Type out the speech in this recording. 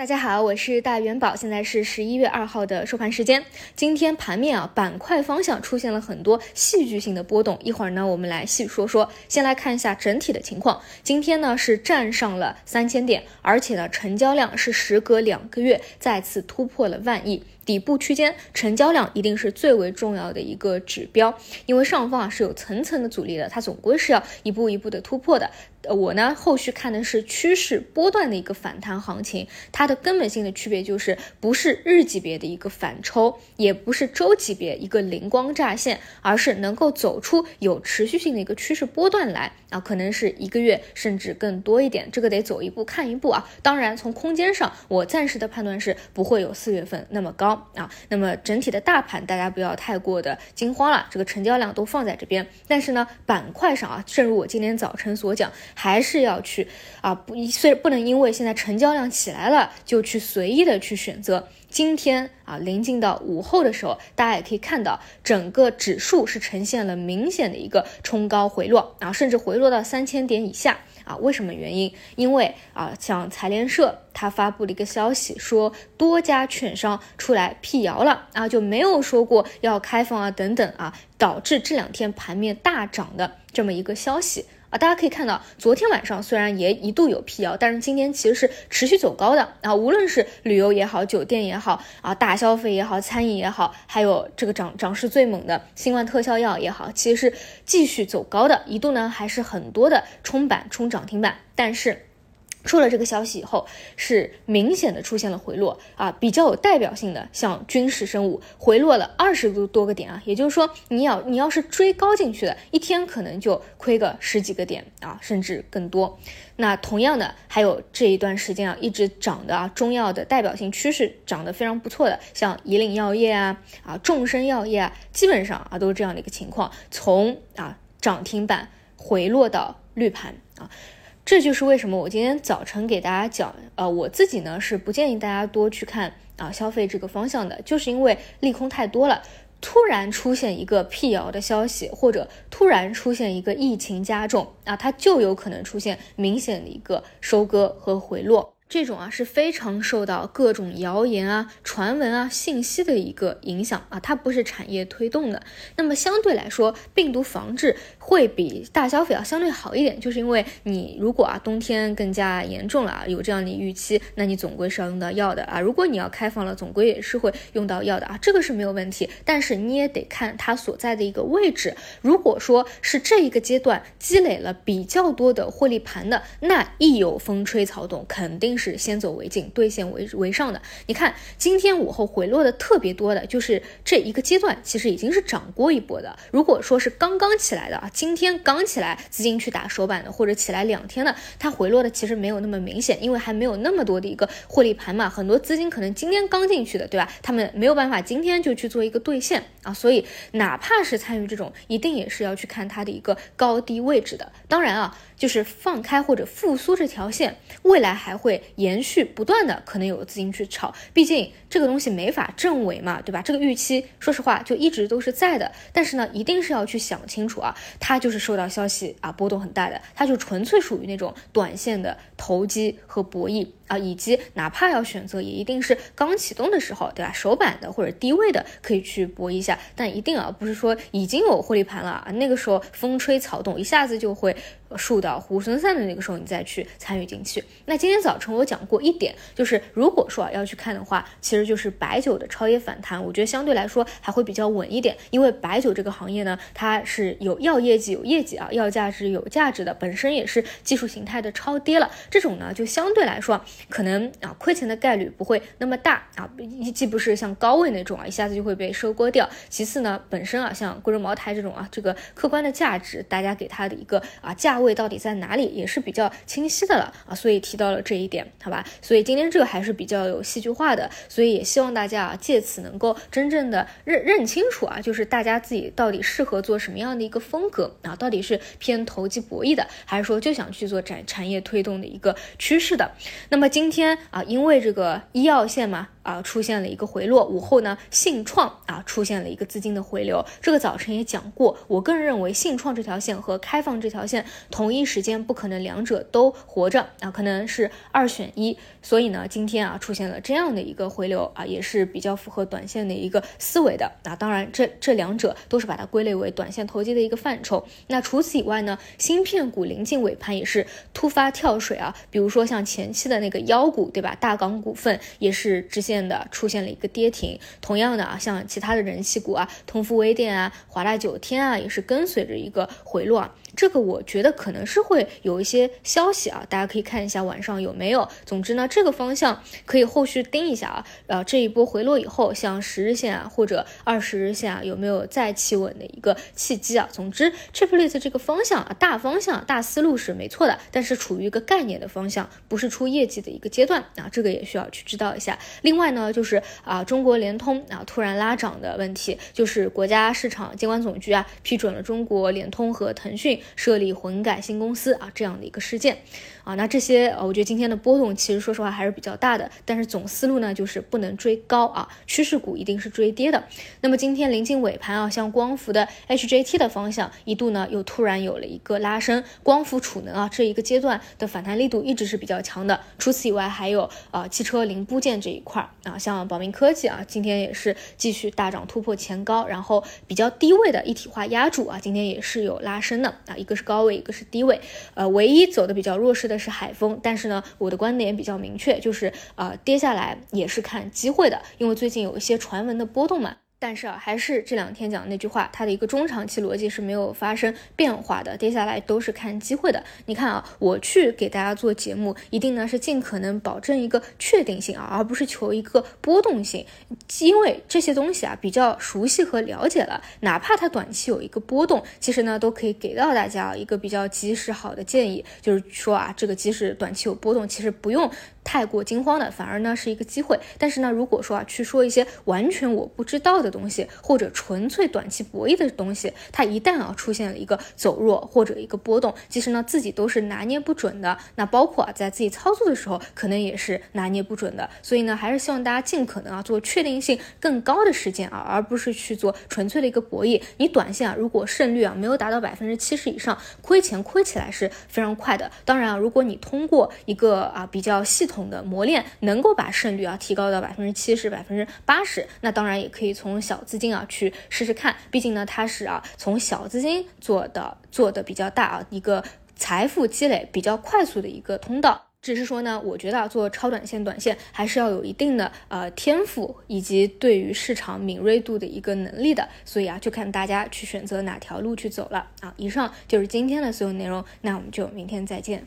大家好，我是大元宝，现在是十一月二号的收盘时间。今天盘面啊，板块方向出现了很多戏剧性的波动。一会儿呢，我们来细说说。先来看一下整体的情况。今天呢是站上了三千点，而且呢成交量是时隔两个月再次突破了万亿。底部区间成交量一定是最为重要的一个指标，因为上方啊是有层层的阻力的，它总归是要一步一步的突破的。呃，我呢后续看的是趋势波段的一个反弹行情，它的根本性的区别就是不是日级别的一个反抽，也不是周级别一个灵光乍现，而是能够走出有持续性的一个趋势波段来啊，可能是一个月甚至更多一点，这个得走一步看一步啊。当然从空间上，我暂时的判断是不会有四月份那么高。啊，那么整体的大盘大家不要太过的惊慌了，这个成交量都放在这边。但是呢，板块上啊，正如我今天早晨所讲，还是要去啊，不，虽不能因为现在成交量起来了就去随意的去选择。今天啊，临近到午后的时候，大家也可以看到，整个指数是呈现了明显的一个冲高回落啊，甚至回落到三千点以下。啊，为什么原因？因为啊，像财联社它发布了一个消息，说多家券商出来辟谣了啊，就没有说过要开放啊等等啊，导致这两天盘面大涨的这么一个消息。啊，大家可以看到，昨天晚上虽然也一度有辟谣，但是今天其实是持续走高的啊。无论是旅游也好，酒店也好啊，大消费也好，餐饮也好，还有这个涨涨势最猛的新冠特效药也好，其实是继续走高的，一度呢还是很多的冲板冲涨停板，但是。出了这个消息以后，是明显的出现了回落啊，比较有代表性的，像军事生物回落了二十多多个点啊，也就是说，你要你要是追高进去的，一天可能就亏个十几个点啊，甚至更多。那同样的，还有这一段时间啊，一直涨的啊，中药的代表性趋势涨得非常不错的，像以岭药业啊啊，众生药业啊，基本上啊都是这样的一个情况，从啊涨停板回落到绿盘啊。这就是为什么我今天早晨给大家讲，呃，我自己呢是不建议大家多去看啊消费这个方向的，就是因为利空太多了，突然出现一个辟谣的消息，或者突然出现一个疫情加重啊，它就有可能出现明显的一个收割和回落。这种啊是非常受到各种谣言啊、传闻啊、信息的一个影响啊，它不是产业推动的。那么相对来说，病毒防治会比大消费要相对好一点，就是因为你如果啊冬天更加严重了啊，有这样的预期，那你总归是要用到药的啊。如果你要开放了，总归也是会用到药的啊，这个是没有问题。但是你也得看它所在的一个位置。如果说是这一个阶段积累了比较多的获利盘的，那一有风吹草动，肯定。是先走为敬，兑现为为上的。你看，今天午后回落的特别多的，就是这一个阶段，其实已经是涨过一波的。如果说是刚刚起来的啊，今天刚起来，资金去打手板的，或者起来两天的，它回落的其实没有那么明显，因为还没有那么多的一个获利盘嘛。很多资金可能今天刚进去的，对吧？他们没有办法今天就去做一个兑现啊，所以哪怕是参与这种，一定也是要去看它的一个高低位置的。当然啊，就是放开或者复苏这条线，未来还会。延续不断的可能有资金去炒，毕竟这个东西没法证伪嘛，对吧？这个预期说实话就一直都是在的，但是呢，一定是要去想清楚啊，它就是受到消息啊波动很大的，它就纯粹属于那种短线的投机和博弈。啊，以及哪怕要选择，也一定是刚启动的时候，对吧？首板的或者低位的可以去搏一下，但一定啊，不是说已经有获利盘了啊，那个时候风吹草动，一下子就会树倒猢狲散的那个时候，你再去参与进去。那今天早晨我讲过一点，就是如果说要去看的话，其实就是白酒的超跌反弹，我觉得相对来说还会比较稳一点，因为白酒这个行业呢，它是有要业绩有业绩啊，要价值有价值的，本身也是技术形态的超跌了，这种呢就相对来说。可能啊亏钱的概率不会那么大啊，既不是像高位那种啊一下子就会被收割掉。其次呢，本身啊像贵州茅台这种啊，这个客观的价值，大家给它的一个啊价位到底在哪里也是比较清晰的了啊，所以提到了这一点，好吧？所以今天这个还是比较有戏剧化的，所以也希望大家啊借此能够真正的认认清楚啊，就是大家自己到底适合做什么样的一个风格啊，到底是偏投机博弈的，还是说就想去做产产业推动的一个趋势的？那么。今天啊，因为这个医药线嘛。啊出现了一个回落，午后呢信创啊出现了一个资金的回流。这个早晨也讲过，我个人认为信创这条线和开放这条线同一时间不可能两者都活着啊，可能是二选一。所以呢，今天啊出现了这样的一个回流啊，也是比较符合短线的一个思维的啊。当然，这这两者都是把它归类为短线投机的一个范畴。那除此以外呢，芯片股临近尾盘也是突发跳水啊，比如说像前期的那个妖股，对吧？大港股份也是直线的出现了一个跌停。同样的啊，像其他的人气股啊，通富微电啊、华大九天啊，也是跟随着一个回落。这个我觉得可能是会有一些消息啊，大家可以看一下晚上有没有。总之呢，这个方向可以后续盯一下啊。呃，这一波回落以后，像十日线啊或者二十日线啊，有没有再企稳的一个契机啊？总之，Triple 这个方向啊，大方向、大思路是没错的，但是处于一个概念的方向，不是出业绩的一个阶段啊，这个也需要去知道一下。另外呢，就是啊，中国联通啊突然拉涨的问题，就是国家市场监管总局啊批准了中国联通和腾讯。设立混改新公司啊，这样的一个事件啊，那这些呃，我觉得今天的波动其实说实话还是比较大的，但是总思路呢就是不能追高啊，趋势股一定是追跌的。那么今天临近尾盘啊，像光伏的 HJT 的方向一度呢又突然有了一个拉升，光伏储能啊这一个阶段的反弹力度一直是比较强的。除此以外，还有啊汽车零部件这一块啊，像宝明科技啊，今天也是继续大涨突破前高，然后比较低位的一体化压铸啊，今天也是有拉升的。啊，一个是高位，一个是低位，呃，唯一走的比较弱势的是海风，但是呢，我的观点比较明确，就是啊，跌下来也是看机会的，因为最近有一些传闻的波动嘛。但是啊，还是这两天讲的那句话，它的一个中长期逻辑是没有发生变化的，跌下来都是看机会的。你看啊，我去给大家做节目，一定呢是尽可能保证一个确定性啊，而不是求一个波动性，因为这些东西啊比较熟悉和了解了，哪怕它短期有一个波动，其实呢都可以给到大家一个比较及时好的建议，就是说啊，这个即使短期有波动，其实不用。太过惊慌的，反而呢是一个机会。但是呢，如果说啊去说一些完全我不知道的东西，或者纯粹短期博弈的东西，它一旦啊出现了一个走弱或者一个波动，其实呢自己都是拿捏不准的。那包括啊在自己操作的时候，可能也是拿捏不准的。所以呢，还是希望大家尽可能啊做确定性更高的事件啊，而不是去做纯粹的一个博弈。你短线啊如果胜率啊没有达到百分之七十以上，亏钱亏起来是非常快的。当然啊，如果你通过一个啊比较系统的磨练能够把胜率啊提高到百分之七十、百分之八十，那当然也可以从小资金啊去试试看。毕竟呢，它是啊从小资金做的做的比较大啊一个财富积累比较快速的一个通道。只是说呢，我觉得做超短线、短线还是要有一定的呃天赋以及对于市场敏锐度的一个能力的。所以啊，就看大家去选择哪条路去走了啊。以上就是今天的所有内容，那我们就明天再见。